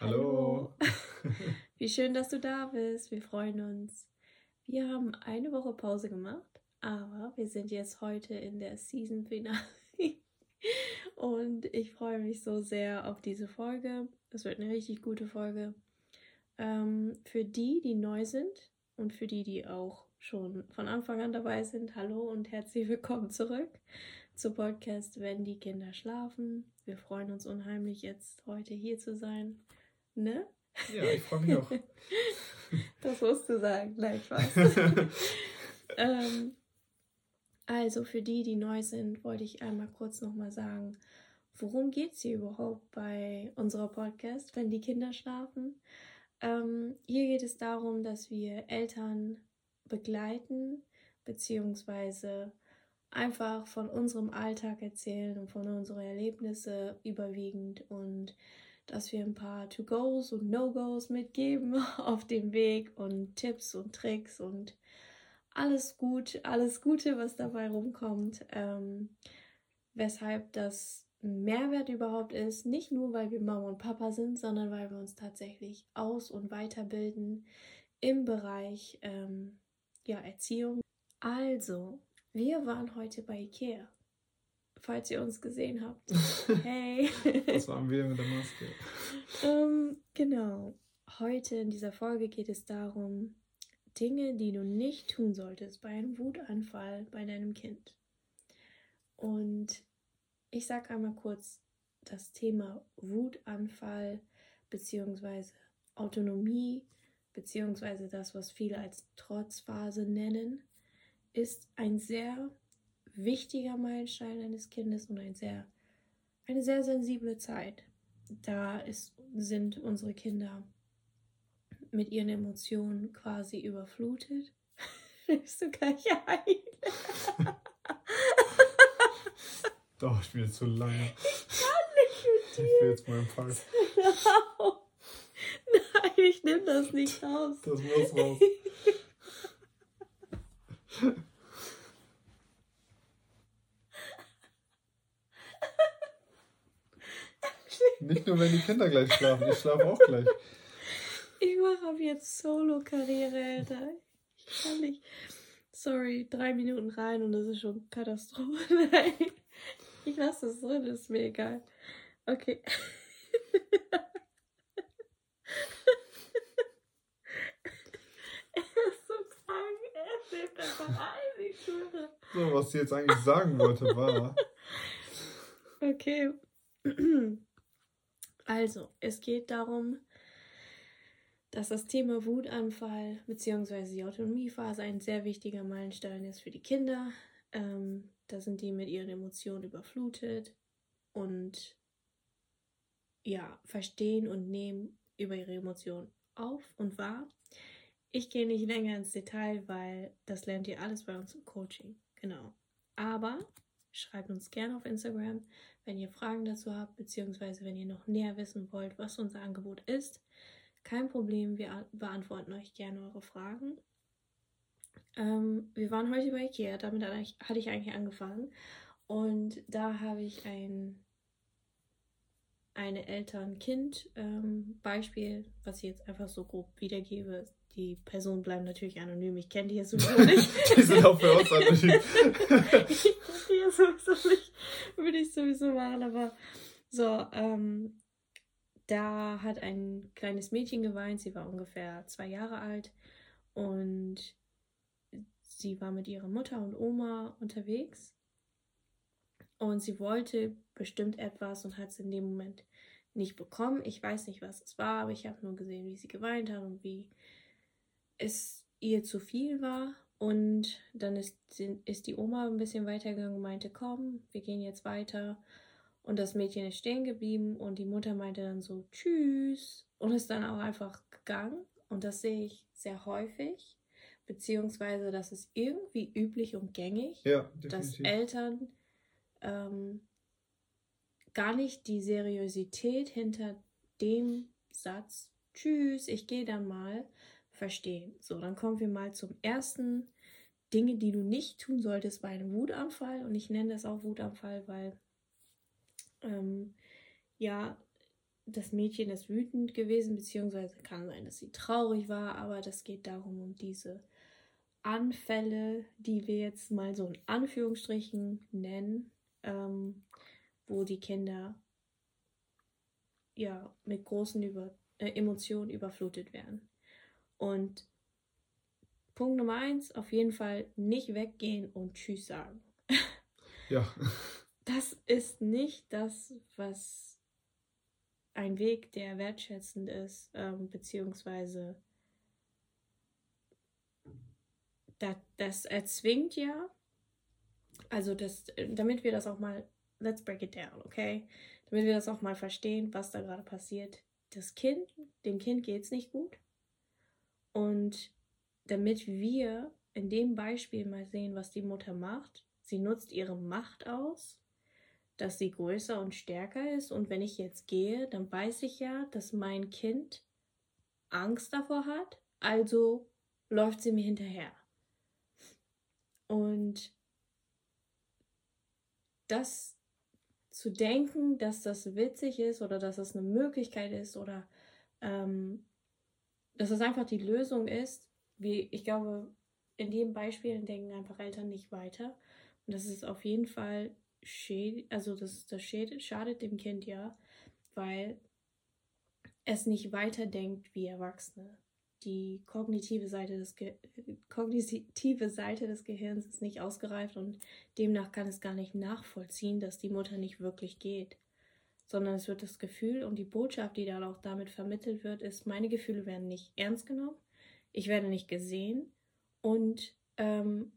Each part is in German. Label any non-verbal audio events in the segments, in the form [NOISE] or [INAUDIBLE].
Hallo. [LAUGHS] Wie schön, dass du da bist. Wir freuen uns. Wir haben eine Woche Pause gemacht, aber wir sind jetzt heute in der Season Finale. [LAUGHS] Und ich freue mich so sehr auf diese Folge. Es wird eine richtig gute Folge. Ähm, für die, die neu sind und für die, die auch schon von Anfang an dabei sind, hallo und herzlich willkommen zurück zu Podcast Wenn die Kinder schlafen. Wir freuen uns unheimlich, jetzt heute hier zu sein. Ne? Ja, ich freue mich auch. [LAUGHS] das musst du sagen, nein, Spaß. [LAUGHS] ähm, also für die, die neu sind, wollte ich einmal kurz nochmal sagen, worum geht es hier überhaupt bei unserer Podcast, wenn die Kinder schlafen? Ähm, hier geht es darum, dass wir Eltern begleiten, beziehungsweise einfach von unserem Alltag erzählen und von unseren Erlebnissen überwiegend und dass wir ein paar To-Gos und No-Gos mitgeben [LAUGHS] auf dem Weg und Tipps und Tricks und alles gut, alles Gute, was dabei rumkommt. Ähm, weshalb das ein Mehrwert überhaupt ist, nicht nur weil wir Mama und Papa sind, sondern weil wir uns tatsächlich aus- und weiterbilden im Bereich ähm, ja, Erziehung. Also, wir waren heute bei Ikea. Falls ihr uns gesehen habt. [LAUGHS] Hey. Was waren wir mit der Maske? ähm, genau. Heute in dieser Folge geht es darum, Dinge, die du nicht tun solltest bei einem Wutanfall bei deinem Kind. Und ich sage einmal kurz das Thema Wutanfall bzw. Autonomie bzw. das, was viele als Trotzphase nennen ist ein sehr wichtiger Meilenstein eines Kindes und ein sehr, eine sehr sensible Zeit. Da ist, sind unsere Kinder mit ihren Emotionen quasi überflutet. [LAUGHS] Bist du gleich ein? [LAUGHS] Doch, ich bin jetzt zu lange. Ich kann nicht mit dir. Ich will jetzt meinen Fall. Nein, ich nehme das nicht raus. Das muss raus. [LAUGHS] Nicht nur, wenn die Kinder gleich schlafen, ich schlafe auch gleich. Ich mache ab jetzt Solo-Karriere, Alter. Ich kann nicht. Sorry, drei Minuten rein und das ist schon Katastrophe. [LAUGHS] Nein, ich lasse das drin, ist mir egal. Okay. [LAUGHS] er ist so krank, er schläft einfach ein, ich schwöre. So, was sie jetzt eigentlich sagen wollte, war. Okay. [CLEARS THROAT] Also, es geht darum, dass das Thema Wutanfall bzw. die Autonomiephase ein sehr wichtiger Meilenstein ist für die Kinder. Ähm, da sind die mit ihren Emotionen überflutet und ja, verstehen und nehmen über ihre Emotionen auf und wahr. Ich gehe nicht länger ins Detail, weil das lernt ihr alles bei uns im Coaching. Genau. Aber schreibt uns gerne auf Instagram, wenn ihr Fragen dazu habt, beziehungsweise wenn ihr noch näher wissen wollt, was unser Angebot ist. Kein Problem, wir beantworten euch gerne eure Fragen. Ähm, wir waren heute bei Ikea, damit hatte ich eigentlich angefangen. Und da habe ich ein eine Eltern-Kind-Beispiel, ähm, was ich jetzt einfach so grob wiedergebe. Die Personen bleiben natürlich anonym. Ich kenne die jetzt sowieso [LAUGHS] nicht. die sind auch für uns anonym. ich [LAUGHS] kenne die jetzt sowieso nicht. Würde ich sowieso machen, aber so, ähm, da hat ein kleines Mädchen geweint. Sie war ungefähr zwei Jahre alt und sie war mit ihrer Mutter und Oma unterwegs und sie wollte bestimmt etwas und hat es in dem Moment nicht bekommen. Ich weiß nicht, was es war, aber ich habe nur gesehen, wie sie geweint hat und wie es ihr zu viel war. Und dann ist, ist die Oma ein bisschen weitergegangen und meinte, komm, wir gehen jetzt weiter. Und das Mädchen ist stehen geblieben und die Mutter meinte dann so, tschüss. Und ist dann auch einfach gegangen. Und das sehe ich sehr häufig. Beziehungsweise, das ist irgendwie üblich und gängig, ja, dass Eltern ähm, gar nicht die Seriosität hinter dem Satz, tschüss, ich gehe dann mal, verstehen. So, dann kommen wir mal zum ersten Dinge, die du nicht tun solltest bei einem Wutanfall. Und ich nenne das auch Wutanfall, weil ähm, ja, das Mädchen ist wütend gewesen, beziehungsweise kann sein, dass sie traurig war, aber das geht darum, um diese Anfälle, die wir jetzt mal so in Anführungsstrichen nennen, ähm, wo die Kinder ja mit großen Über äh, Emotionen überflutet werden. Und Punkt Nummer eins, auf jeden Fall nicht weggehen und Tschüss sagen. [LAUGHS] Ja. Das ist nicht das, was ein Weg, der wertschätzend ist, ähm, beziehungsweise das, das erzwingt ja, also das, damit wir das auch mal, let's break it down, okay? Damit wir das auch mal verstehen, was da gerade passiert. Das Kind, dem Kind geht es nicht gut. Und damit wir in dem Beispiel mal sehen, was die Mutter macht, sie nutzt ihre Macht aus, dass sie größer und stärker ist. Und wenn ich jetzt gehe, dann weiß ich ja, dass mein Kind Angst davor hat. Also läuft sie mir hinterher. Und das zu denken, dass das witzig ist oder dass das eine Möglichkeit ist oder ähm, dass es einfach die Lösung ist, wie ich glaube, in den Beispielen denken einfach Eltern nicht weiter. Und das ist auf jeden Fall schäd, also das, das schäd, schadet dem Kind ja, weil es nicht weiterdenkt wie Erwachsene die kognitive Seite des Ge kognitive Seite des Gehirns ist nicht ausgereift und demnach kann es gar nicht nachvollziehen, dass die Mutter nicht wirklich geht, sondern es wird das Gefühl und die Botschaft, die dann auch damit vermittelt wird, ist, meine Gefühle werden nicht ernst genommen, ich werde nicht gesehen und ähm,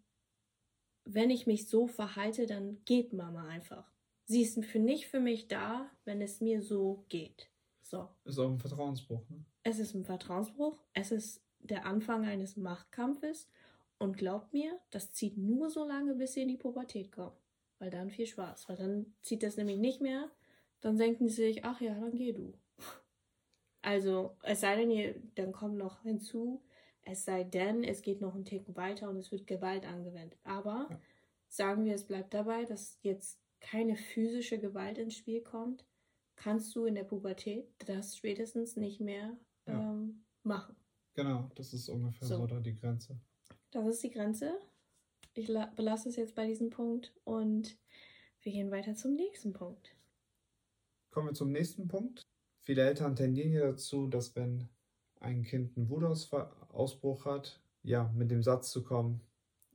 wenn ich mich so verhalte, dann geht Mama einfach. Sie ist für nicht für mich da, wenn es mir so geht. So. Ist auch ein Vertrauensbruch, ne? Es ist ein Vertrauensbruch, es ist der Anfang eines Machtkampfes und glaubt mir, das zieht nur so lange, bis sie in die Pubertät kommen. Weil dann viel Spaß, weil dann zieht das nämlich nicht mehr, dann denken sie sich, ach ja, dann geh du. Also, es sei denn, ihr, dann kommt noch hinzu, es sei denn, es geht noch einen Tick weiter und es wird Gewalt angewendet. Aber ja. sagen wir, es bleibt dabei, dass jetzt keine physische Gewalt ins Spiel kommt, kannst du in der Pubertät das spätestens nicht mehr ja. ähm, machen. Genau, das ist ungefähr so. so da die Grenze. Das ist die Grenze. Ich belasse es jetzt bei diesem Punkt und wir gehen weiter zum nächsten Punkt. Kommen wir zum nächsten Punkt. Viele Eltern tendieren ja dazu, dass wenn ein Kind einen Wutausbruch hat, ja, mit dem Satz zu kommen,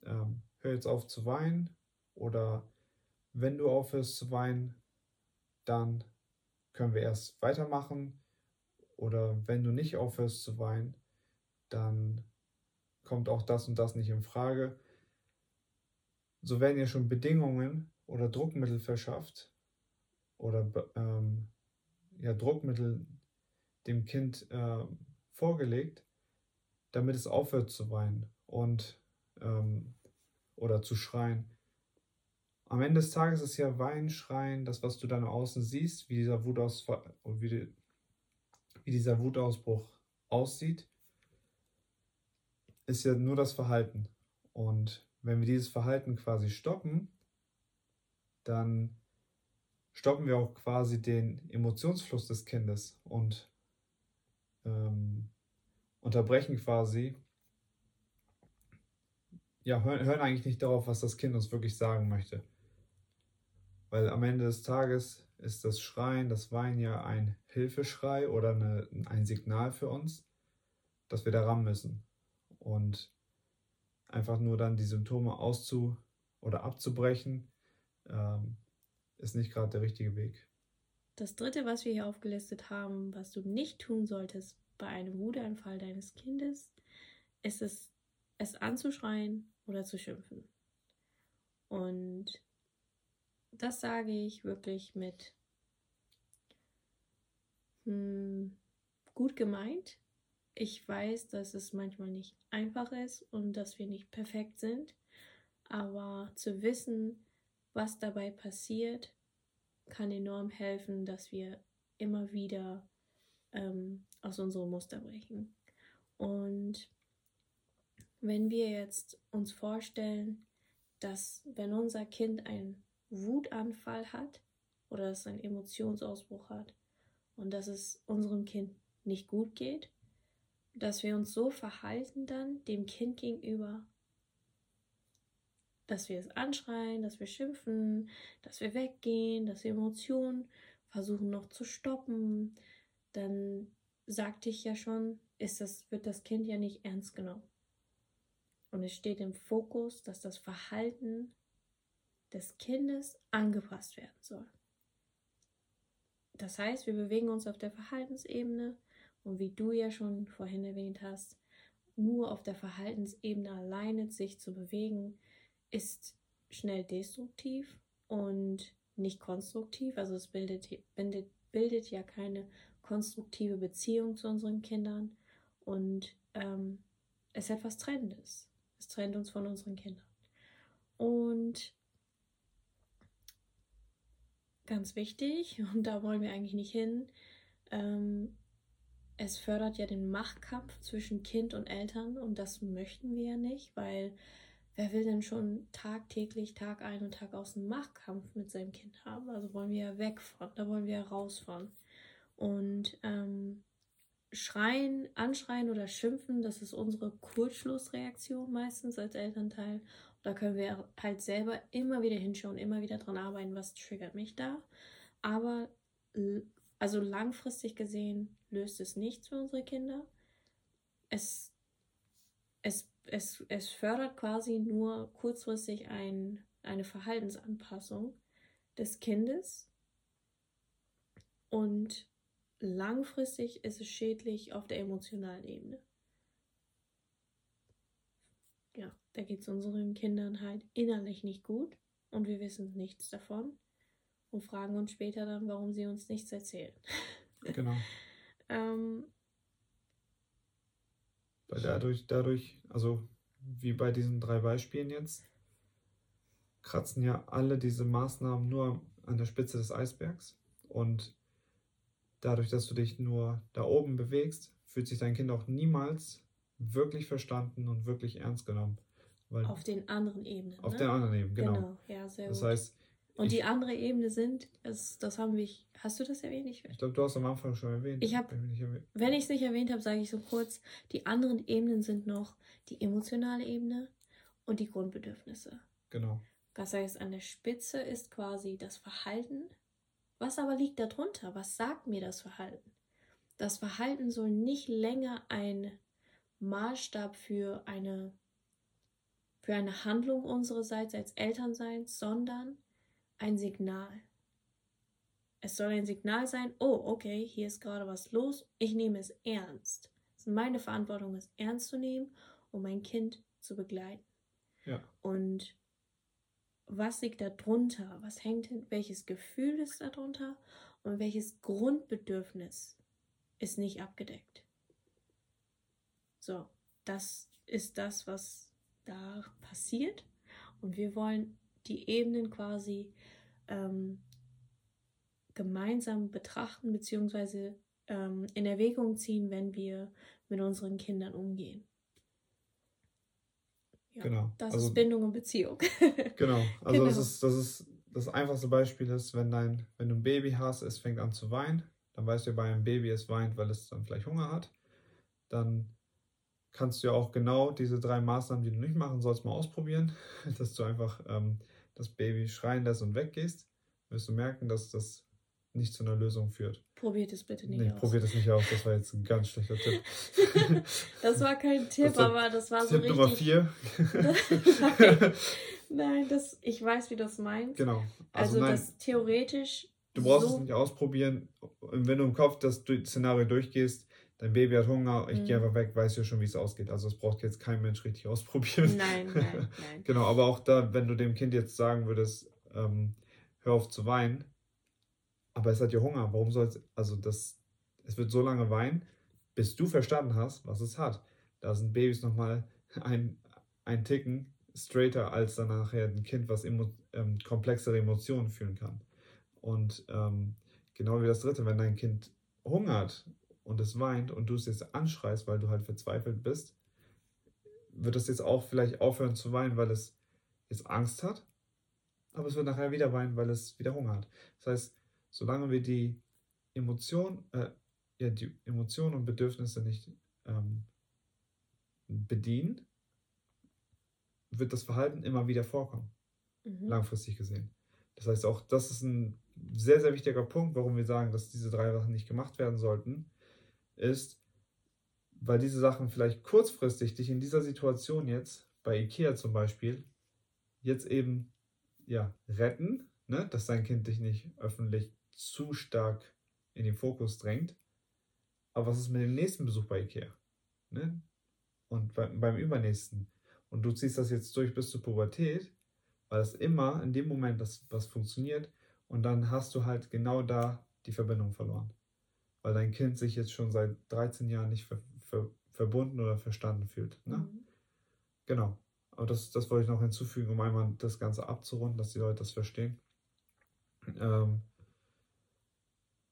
ähm, hör jetzt auf zu weinen oder wenn du aufhörst zu weinen, dann können wir erst weitermachen oder wenn du nicht aufhörst zu weinen, dann kommt auch das und das nicht in Frage. So werden ja schon Bedingungen oder Druckmittel verschafft oder ähm, ja, Druckmittel dem Kind äh, vorgelegt, damit es aufhört zu weinen und ähm, oder zu schreien. Am Ende des Tages ist ja Weinen, Schreien, das, was du dann außen siehst, wie dieser wie, wie dieser Wutausbruch aussieht, ist ja nur das Verhalten. Und wenn wir dieses Verhalten quasi stoppen, dann stoppen wir auch quasi den Emotionsfluss des Kindes und ähm, unterbrechen quasi, ja, hören, hören eigentlich nicht darauf, was das Kind uns wirklich sagen möchte. Weil am Ende des Tages ist das Schreien, das Weinen ja ein Hilfeschrei oder eine, ein Signal für uns, dass wir daran müssen. Und einfach nur dann die Symptome auszu- oder abzubrechen, ähm, ist nicht gerade der richtige Weg. Das dritte, was wir hier aufgelistet haben, was du nicht tun solltest bei einem Wutanfall deines Kindes, ist es, es anzuschreien oder zu schimpfen. Und das sage ich wirklich mit hm, gut gemeint. Ich weiß, dass es manchmal nicht einfach ist und dass wir nicht perfekt sind, aber zu wissen, was dabei passiert, kann enorm helfen, dass wir immer wieder ähm, aus unserem Muster brechen. Und wenn wir jetzt uns vorstellen, dass wenn unser Kind ein Wutanfall hat oder es einen Emotionsausbruch hat und dass es unserem Kind nicht gut geht, dass wir uns so verhalten dann dem Kind gegenüber, dass wir es anschreien, dass wir schimpfen, dass wir weggehen, dass wir Emotionen versuchen noch zu stoppen, dann sagte ich ja schon, ist das, wird das Kind ja nicht ernst genommen. Und es steht im Fokus, dass das Verhalten des Kindes angepasst werden soll. Das heißt, wir bewegen uns auf der Verhaltensebene und wie du ja schon vorhin erwähnt hast, nur auf der Verhaltensebene alleine sich zu bewegen, ist schnell destruktiv und nicht konstruktiv. Also es bildet, bildet, bildet ja keine konstruktive Beziehung zu unseren Kindern und ähm, es ist etwas Trennendes. Es trennt uns von unseren Kindern. Und ganz wichtig, [LAUGHS] und da wollen wir eigentlich nicht hin, ähm, es fördert ja den Machtkampf zwischen Kind und Eltern und das möchten wir ja nicht, weil wer will denn schon tagtäglich, Tag ein und Tag aus einen Machtkampf mit seinem Kind haben? Also wollen wir ja weg von, da wollen wir ja raus von. Und ähm, schreien, anschreien oder schimpfen, das ist unsere Kurzschlussreaktion meistens als Elternteil. Da können wir halt selber immer wieder hinschauen, immer wieder dran arbeiten, was triggert mich da. Aber also langfristig gesehen löst es nichts für unsere Kinder. Es, es, es, es fördert quasi nur kurzfristig ein, eine Verhaltensanpassung des Kindes und langfristig ist es schädlich auf der emotionalen Ebene. Ja, da geht es unseren Kindern halt innerlich nicht gut und wir wissen nichts davon und fragen uns später dann, warum sie uns nichts erzählen. Genau. [LAUGHS] ähm, Weil dadurch, dadurch, also wie bei diesen drei Beispielen jetzt, kratzen ja alle diese Maßnahmen nur an der Spitze des Eisbergs und dadurch, dass du dich nur da oben bewegst, fühlt sich dein Kind auch niemals wirklich verstanden und wirklich ernst genommen. auf den anderen Ebenen. Auf ne? den anderen Ebenen, genau. genau. Ja, sehr das gut. heißt. Und die andere Ebene sind, das, das haben wir, hast du das erwähnt? Ich, ich glaube, du hast am Anfang schon erwähnt. Ich hab, wenn ich es nicht erwähnt habe, sage ich so kurz, die anderen Ebenen sind noch die emotionale Ebene und die Grundbedürfnisse. Genau. Das heißt, an der Spitze ist quasi das Verhalten, was aber liegt darunter? Was sagt mir das Verhalten? Das Verhalten soll nicht länger ein Maßstab für eine, für eine Handlung unsererseits als Eltern sein, sondern ein Signal. Es soll ein Signal sein, oh, okay, hier ist gerade was los, ich nehme es ernst. Es ist meine Verantwortung, es ernst zu nehmen, um mein Kind zu begleiten. Ja. Und was liegt da drunter? Was hängt hin? Welches Gefühl ist da drunter? Und welches Grundbedürfnis ist nicht abgedeckt? So, das ist das, was da passiert. Und wir wollen die Ebenen quasi ähm, gemeinsam betrachten, beziehungsweise ähm, in Erwägung ziehen, wenn wir mit unseren Kindern umgehen. Ja, genau. Das also, ist Bindung und Beziehung. [LAUGHS] genau. Also genau. Das, ist, das ist das einfachste Beispiel ist, wenn dein, wenn du ein Baby hast, es fängt an zu weinen, dann weißt du bei einem Baby, es weint, weil es dann vielleicht Hunger hat. Dann kannst du ja auch genau diese drei Maßnahmen, die du nicht machen sollst, mal ausprobieren, [LAUGHS] dass du einfach ähm, das Baby schreien lässt und weggehst. Wirst du merken, dass das nicht zu einer Lösung führt. Probiert es bitte nicht nee, aus. probiert es nicht aus. Das war jetzt ein ganz schlechter [LAUGHS] Tipp. das war kein Tipp, das aber das war Tipp so richtig... Nummer vier. nein, [LAUGHS] nein das, ich weiß, wie das meint. Genau. Also, also nein, das theoretisch... Du brauchst so es nicht ausprobieren. Wenn du im Kopf das Szenario durchgehst, dein Baby hat Hunger, ich mhm. gehe einfach weg, weißt du schon, wie es ausgeht. Also es braucht jetzt kein Mensch richtig ausprobieren. Nein, nein, [LAUGHS] nein. genau, aber auch da, wenn du dem Kind jetzt sagen würdest, ähm, hör auf zu weinen, aber es hat ja Hunger. Warum soll es, also das, es wird so lange weinen, bis du verstanden hast, was es hat. Da sind Babys nochmal [LAUGHS] ein, ein Ticken straighter als dann nachher ein Kind, was emo, ähm, komplexere Emotionen fühlen kann. Und ähm, genau wie das dritte, wenn dein Kind hungert und es weint und du es jetzt anschreist, weil du halt verzweifelt bist, wird es jetzt auch vielleicht aufhören zu weinen, weil es jetzt Angst hat, aber es wird nachher wieder weinen, weil es wieder Hunger hat. Das heißt, solange wir die Emotion, äh, ja, die Emotionen und Bedürfnisse nicht ähm, bedienen, wird das Verhalten immer wieder vorkommen, mhm. langfristig gesehen. Das heißt, auch das ist ein sehr, sehr wichtiger Punkt, warum wir sagen, dass diese drei Sachen nicht gemacht werden sollten, ist, weil diese Sachen vielleicht kurzfristig dich in dieser Situation jetzt, bei IKEA zum Beispiel, jetzt eben ja, retten, ne? dass dein Kind dich nicht öffentlich zu stark in den Fokus drängt. Aber was ist mit dem nächsten Besuch bei IKEA? Ne? Und beim, beim übernächsten? Und du ziehst das jetzt durch bis zur Pubertät, weil es immer in dem Moment das was funktioniert und dann hast du halt genau da die Verbindung verloren. Weil dein Kind sich jetzt schon seit 13 Jahren nicht ver, ver, verbunden oder verstanden fühlt. Ne? Mhm. Genau. Aber das, das wollte ich noch hinzufügen, um einmal das Ganze abzurunden, dass die Leute das verstehen. Ähm,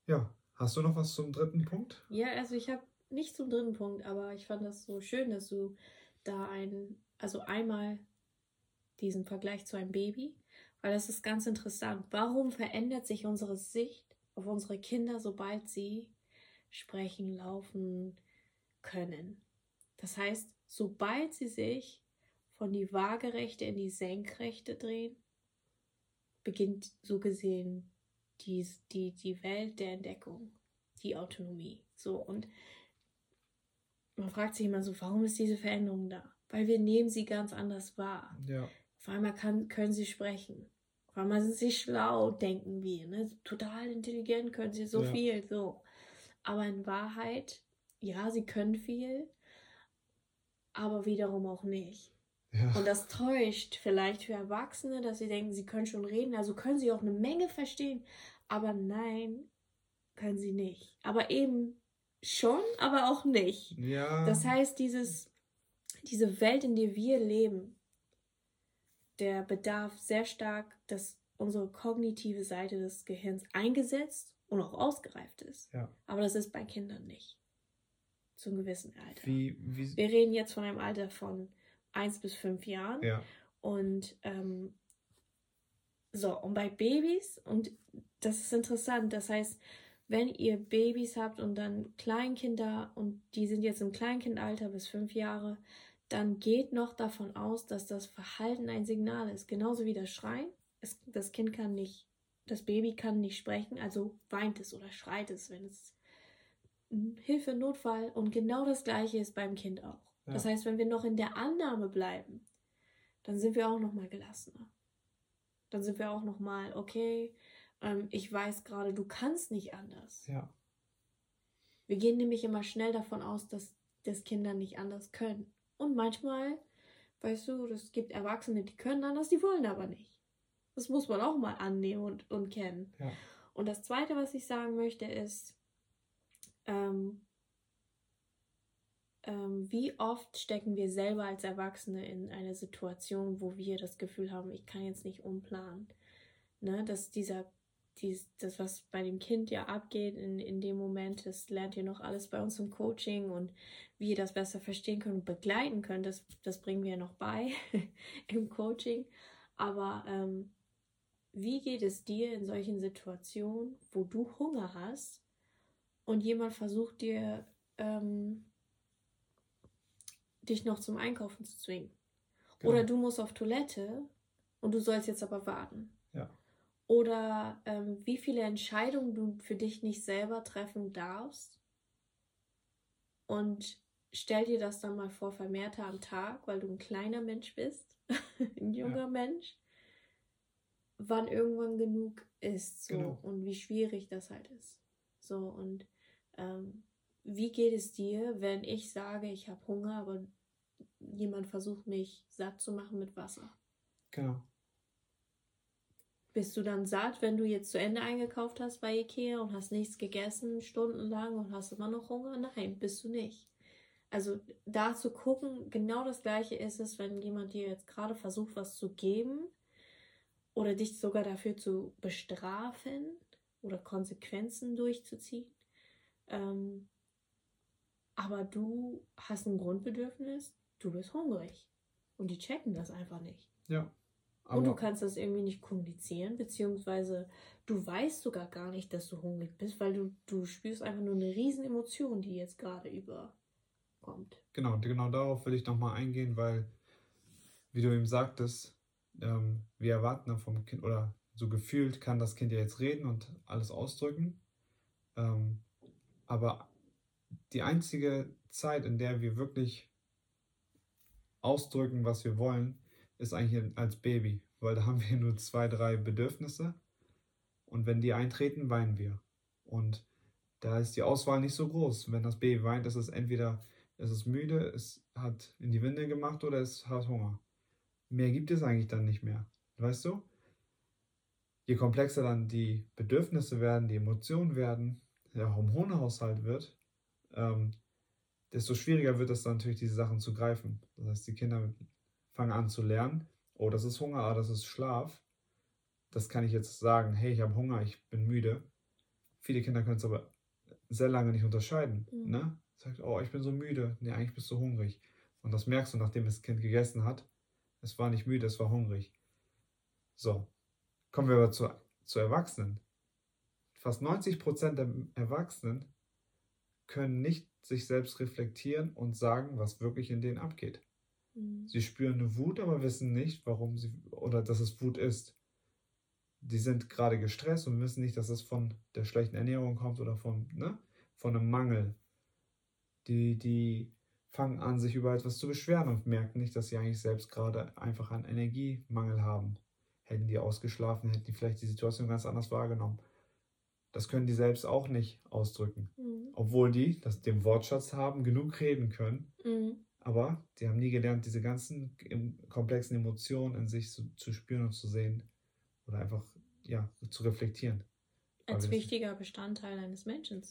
ja, hast du noch was zum dritten Punkt? Ja, also ich habe nicht zum dritten Punkt, aber ich fand das so schön, dass du da ein, also einmal diesen Vergleich zu einem Baby, weil das ist ganz interessant. Warum verändert sich unsere Sicht auf unsere Kinder, sobald sie sprechen, laufen können? Das heißt, sobald sie sich von die Waagerechte in die Senkrechte drehen, beginnt so gesehen die, die, die Welt der Entdeckung, die Autonomie. So, und man fragt sich immer so, warum ist diese Veränderung da? Weil wir nehmen sie ganz anders wahr. Ja. Auf einmal kann, können sie sprechen. Auf einmal sind sie schlau, denken wir. Ne? Total intelligent können sie so ja. viel. So. Aber in Wahrheit, ja, sie können viel, aber wiederum auch nicht. Ja. Und das täuscht vielleicht für Erwachsene, dass sie denken, sie können schon reden, also können sie auch eine Menge verstehen. Aber nein, können sie nicht. Aber eben schon, aber auch nicht. Ja. Das heißt, dieses, diese Welt, in der wir leben, der bedarf sehr stark, dass unsere kognitive Seite des Gehirns eingesetzt und auch ausgereift ist. Ja. Aber das ist bei Kindern nicht. Zum gewissen Alter. Wie, wie? Wir reden jetzt von einem Alter von eins bis fünf Jahren. Ja. Und ähm, so, und bei Babys, und das ist interessant, das heißt, wenn ihr Babys habt und dann Kleinkinder und die sind jetzt im Kleinkindalter bis fünf Jahre, dann geht noch davon aus, dass das Verhalten ein Signal ist. Genauso wie das Schreien. Es, das Kind kann nicht, das Baby kann nicht sprechen, also weint es oder schreit es, wenn es Hilfe, Notfall und genau das gleiche ist beim Kind auch. Das heißt, wenn wir noch in der Annahme bleiben, dann sind wir auch noch mal gelassener. Dann sind wir auch noch mal okay. Ähm, ich weiß gerade, du kannst nicht anders. Ja. Wir gehen nämlich immer schnell davon aus, dass das Kinder nicht anders können. Und manchmal, weißt du, es gibt Erwachsene, die können anders, die wollen aber nicht. Das muss man auch mal annehmen und, und kennen. Ja. Und das Zweite, was ich sagen möchte, ist, ähm, ähm, wie oft stecken wir selber als Erwachsene in eine Situation, wo wir das Gefühl haben, ich kann jetzt nicht umplanen. Ne? Dass dieser, dies, das, was bei dem Kind ja abgeht in, in dem Moment, das lernt ihr noch alles bei uns im Coaching und wie ihr das besser verstehen könnt und begleiten könnt, das, das bringen wir noch bei [LAUGHS] im Coaching. Aber ähm, wie geht es dir in solchen Situationen, wo du Hunger hast und jemand versucht dir ähm, dich noch zum Einkaufen zu zwingen. Genau. Oder du musst auf Toilette und du sollst jetzt aber warten. Ja. Oder ähm, wie viele Entscheidungen du für dich nicht selber treffen darfst. Und stell dir das dann mal vor, vermehrter am Tag, weil du ein kleiner Mensch bist, [LAUGHS] ein junger ja. Mensch, wann irgendwann genug ist. So, genau. Und wie schwierig das halt ist. So, und ähm, wie geht es dir, wenn ich sage, ich habe Hunger, aber jemand versucht mich satt zu machen mit Wasser? Genau. Bist du dann satt, wenn du jetzt zu Ende eingekauft hast bei Ikea und hast nichts gegessen stundenlang und hast immer noch Hunger? Nein, bist du nicht. Also da zu gucken, genau das gleiche ist es, wenn jemand dir jetzt gerade versucht, was zu geben oder dich sogar dafür zu bestrafen oder Konsequenzen durchzuziehen. Ähm, aber du hast ein Grundbedürfnis, du bist hungrig. Und die checken das einfach nicht. Ja. Und du kannst das irgendwie nicht kommunizieren, beziehungsweise du weißt sogar gar nicht, dass du hungrig bist, weil du, du spürst einfach nur eine riesen Emotion, die jetzt gerade überkommt. Genau, genau darauf will ich nochmal eingehen, weil, wie du eben sagtest, ähm, wir erwarten dann vom Kind, oder so gefühlt kann das Kind ja jetzt reden und alles ausdrücken. Ähm, aber die einzige Zeit, in der wir wirklich ausdrücken, was wir wollen, ist eigentlich als Baby, weil da haben wir nur zwei, drei Bedürfnisse und wenn die eintreten, weinen wir. Und da ist die Auswahl nicht so groß. Wenn das Baby weint, ist es entweder es ist müde, es hat in die Winde gemacht oder es hat Hunger. Mehr gibt es eigentlich dann nicht mehr. Weißt du? Je komplexer dann die Bedürfnisse werden, die Emotionen werden, der Hormonhaushalt wird, ähm, desto schwieriger wird es dann natürlich, diese Sachen zu greifen. Das heißt, die Kinder fangen an zu lernen, oh, das ist Hunger, ah, das ist Schlaf. Das kann ich jetzt sagen, hey, ich habe Hunger, ich bin müde. Viele Kinder können es aber sehr lange nicht unterscheiden. Mhm. Ne? Sagt, oh, ich bin so müde. Nee, eigentlich bist du hungrig. Und das merkst du, nachdem das Kind gegessen hat. Es war nicht müde, es war hungrig. So, kommen wir aber zu, zu Erwachsenen. Fast 90 Prozent der Erwachsenen können nicht sich selbst reflektieren und sagen, was wirklich in denen abgeht. Mhm. Sie spüren eine Wut, aber wissen nicht, warum sie oder dass es Wut ist. Die sind gerade gestresst und wissen nicht, dass es von der schlechten Ernährung kommt oder von, ne, von einem Mangel. Die, die fangen an, sich über etwas zu beschweren und merken nicht, dass sie eigentlich selbst gerade einfach einen Energiemangel haben. Hätten die ausgeschlafen, hätten die vielleicht die Situation ganz anders wahrgenommen. Das können die selbst auch nicht ausdrücken. Mhm. Obwohl die das, den Wortschatz haben, genug reden können. Mhm. Aber die haben nie gelernt, diese ganzen komplexen Emotionen in sich zu, zu spüren und zu sehen. Oder einfach ja, zu reflektieren. Als wichtiger Bestandteil eines Menschen.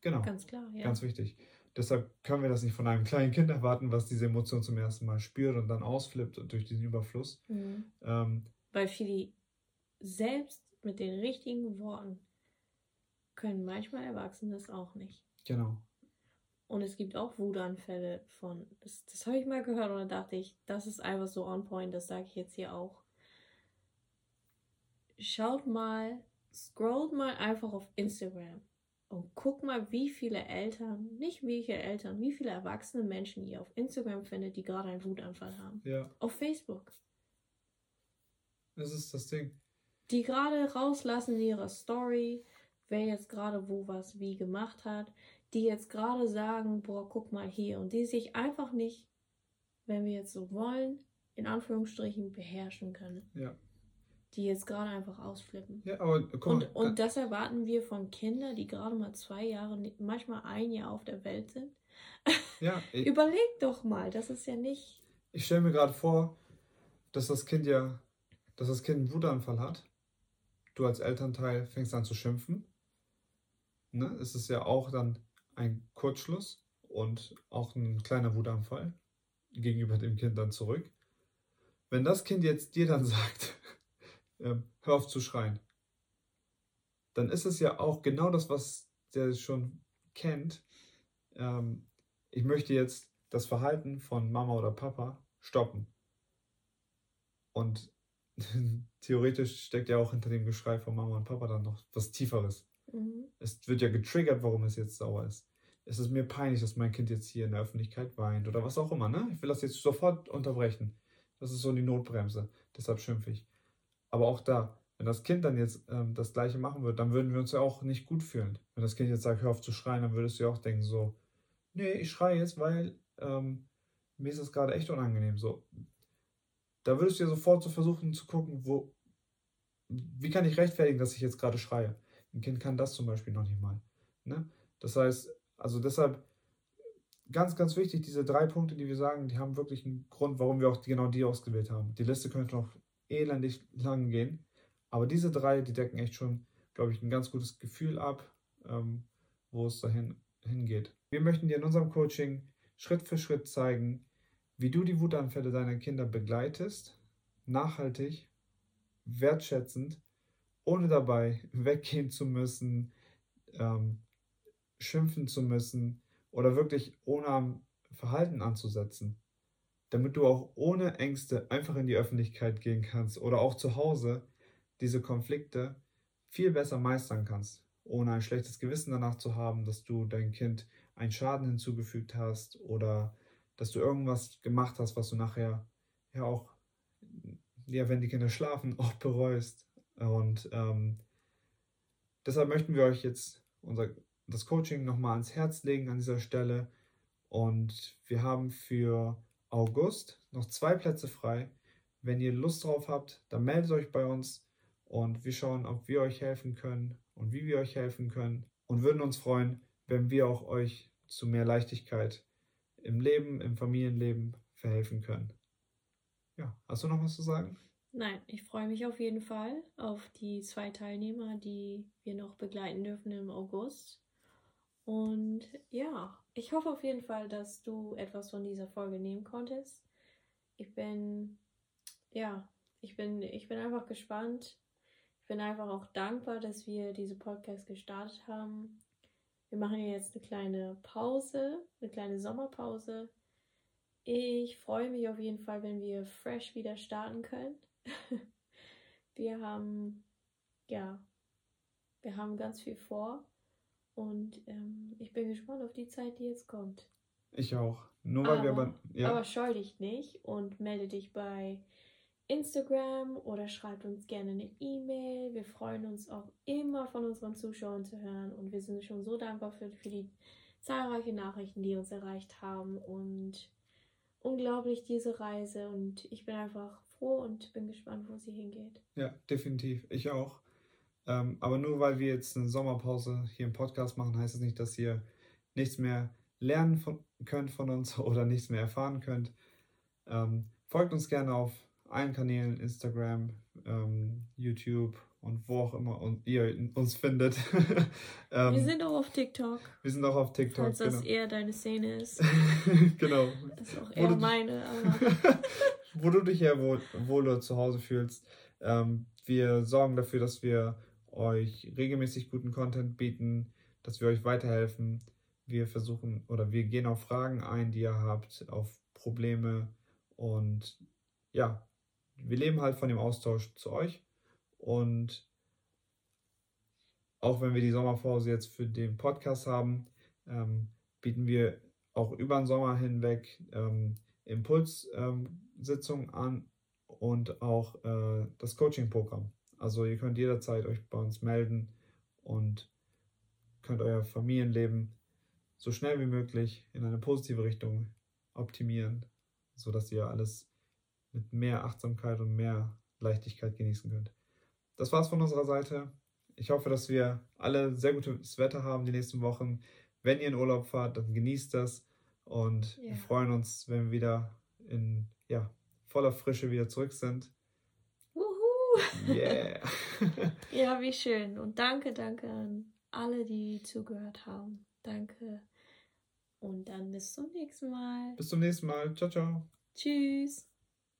Genau. Ganz klar, ja. Ganz wichtig. Deshalb können wir das nicht von einem kleinen Kind erwarten, was diese Emotion zum ersten Mal spürt und dann ausflippt durch diesen Überfluss. Mhm. Ähm, Weil viele selbst mit den richtigen Worten können manchmal Erwachsene das auch nicht. Genau. Und es gibt auch Wutanfälle von, das, das habe ich mal gehört und da dachte ich, das ist einfach so on point, das sage ich jetzt hier auch. Schaut mal, scrollt mal einfach auf Instagram und guck mal, wie viele Eltern, nicht welche Eltern, wie viele erwachsene Menschen ihr auf Instagram findet, die gerade einen Wutanfall haben. Ja. Auf Facebook. Das ist das Ding. Die gerade rauslassen in ihrer Story, wer jetzt gerade wo was wie gemacht hat, die jetzt gerade sagen, boah, guck mal hier und die sich einfach nicht, wenn wir jetzt so wollen, in Anführungsstrichen beherrschen können. Ja. Die jetzt gerade einfach ausflippen. Ja, aber komm, und, und das erwarten wir von Kindern, die gerade mal zwei Jahre, manchmal ein Jahr auf der Welt sind. [LAUGHS] Ja, ich, Überleg doch mal, das ist ja nicht. Ich stelle mir gerade vor, dass das Kind ja, dass das Kind einen Wutanfall hat. Du als Elternteil fängst an zu schimpfen ne, ist es ja auch dann ein Kurzschluss und auch ein kleiner Wutanfall gegenüber dem Kind dann zurück. Wenn das Kind jetzt dir dann [LAUGHS] sagt, ähm, hör auf zu schreien, dann ist es ja auch genau das, was der schon kennt. Ähm, ich möchte jetzt das Verhalten von Mama oder Papa stoppen. Und [LAUGHS] theoretisch steckt ja auch hinter dem Geschrei von Mama und Papa dann noch was Tieferes. Mhm. Es wird ja getriggert, warum es jetzt sauer ist. Es ist mir peinlich, dass mein Kind jetzt hier in der Öffentlichkeit weint oder was auch immer. Ne? Ich will das jetzt sofort unterbrechen. Das ist so die Notbremse. Deshalb schimpfe ich. Aber auch da, wenn das Kind dann jetzt ähm, das Gleiche machen würde, dann würden wir uns ja auch nicht gut fühlen. Wenn das Kind jetzt sagt, hör auf zu schreien, dann würdest du ja auch denken, so, nee, ich schreie jetzt, weil ähm, mir ist das gerade echt unangenehm. So, da würdest du ja sofort so versuchen zu gucken, wo, wie kann ich rechtfertigen, dass ich jetzt gerade schreie. Ein Kind kann das zum Beispiel noch nicht mal. Ne? Das heißt, also deshalb ganz, ganz wichtig, diese drei Punkte, die wir sagen, die haben wirklich einen Grund, warum wir auch genau die ausgewählt haben. Die Liste könnte noch elendig lang gehen, aber diese drei, die decken echt schon, glaube ich, ein ganz gutes Gefühl ab, ähm, wo es dahin hingeht. Wir möchten dir in unserem Coaching Schritt für Schritt zeigen, wie du die Wutanfälle deiner Kinder begleitest, nachhaltig, wertschätzend ohne dabei [LAUGHS] weggehen zu müssen, ähm, schimpfen zu müssen oder wirklich ohne am Verhalten anzusetzen. Damit du auch ohne Ängste einfach in die Öffentlichkeit gehen kannst oder auch zu Hause diese Konflikte viel besser meistern kannst, ohne ein schlechtes Gewissen danach zu haben, dass du dein Kind einen Schaden hinzugefügt hast oder dass du irgendwas gemacht hast, was du nachher ja auch, ja, wenn die Kinder schlafen, [LAUGHS] auch bereust. Und ähm, deshalb möchten wir euch jetzt unser, das Coaching nochmal ans Herz legen an dieser Stelle. Und wir haben für August noch zwei Plätze frei. Wenn ihr Lust drauf habt, dann meldet euch bei uns und wir schauen, ob wir euch helfen können und wie wir euch helfen können und würden uns freuen, wenn wir auch euch zu mehr Leichtigkeit im Leben, im Familienleben verhelfen können. Ja, hast du noch was zu sagen? Nein, ich freue mich auf jeden Fall auf die zwei Teilnehmer, die wir noch begleiten dürfen im August. Und ja, ich hoffe auf jeden Fall, dass du etwas von dieser Folge nehmen konntest. Ich bin, ja, ich bin, ich bin einfach gespannt. Ich bin einfach auch dankbar, dass wir diese Podcast gestartet haben. Wir machen jetzt eine kleine Pause, eine kleine Sommerpause. Ich freue mich auf jeden Fall, wenn wir fresh wieder starten können. [LAUGHS] wir haben, ja, wir haben ganz viel vor. Und ähm, ich bin gespannt auf die Zeit, die jetzt kommt. Ich auch. Nur weil aber, wir aber. Ja. Aber scheu dich nicht und melde dich bei Instagram oder schreib uns gerne eine E-Mail. Wir freuen uns auch immer von unseren Zuschauern zu hören und wir sind schon so dankbar für, für die zahlreichen Nachrichten, die uns erreicht haben und unglaublich diese Reise und ich bin einfach froh und bin gespannt, wo sie hingeht. Ja, definitiv. Ich auch. Ähm, aber nur weil wir jetzt eine Sommerpause hier im Podcast machen, heißt es das nicht, dass ihr nichts mehr lernen von, könnt von uns [LAUGHS] oder nichts mehr erfahren könnt. Ähm, folgt uns gerne auf allen Kanälen, Instagram, ähm, YouTube und wo auch immer und ihr uns findet. [LAUGHS] ähm, wir sind auch auf TikTok. Wir sind auch auf TikTok. Falls das genau. eher deine Szene ist. [LAUGHS] genau. Das ist auch eher meine. wo du dich eher wohl, wohler zu Hause fühlst. Ähm, wir sorgen dafür, dass wir euch regelmäßig guten Content bieten, dass wir euch weiterhelfen. Wir versuchen oder wir gehen auf Fragen ein, die ihr habt, auf Probleme und ja, wir leben halt von dem Austausch zu euch und auch wenn wir die Sommerpause jetzt für den Podcast haben, ähm, bieten wir auch über den Sommer hinweg ähm, Impulssitzungen ähm, an und auch äh, das Coaching-Programm. Also ihr könnt jederzeit euch bei uns melden und könnt euer Familienleben so schnell wie möglich in eine positive Richtung optimieren, sodass ihr alles mit mehr Achtsamkeit und mehr Leichtigkeit genießen könnt. Das war's von unserer Seite. Ich hoffe, dass wir alle sehr gutes Wetter haben die nächsten Wochen. Wenn ihr in Urlaub fahrt, dann genießt das und yeah. wir freuen uns, wenn wir wieder in ja, voller Frische wieder zurück sind. Yeah. ja, wie schön. Und danke, danke an alle, die zugehört haben. Danke. Und dann bis zum nächsten Mal. Bis zum nächsten Mal. Ciao, ciao. Tschüss.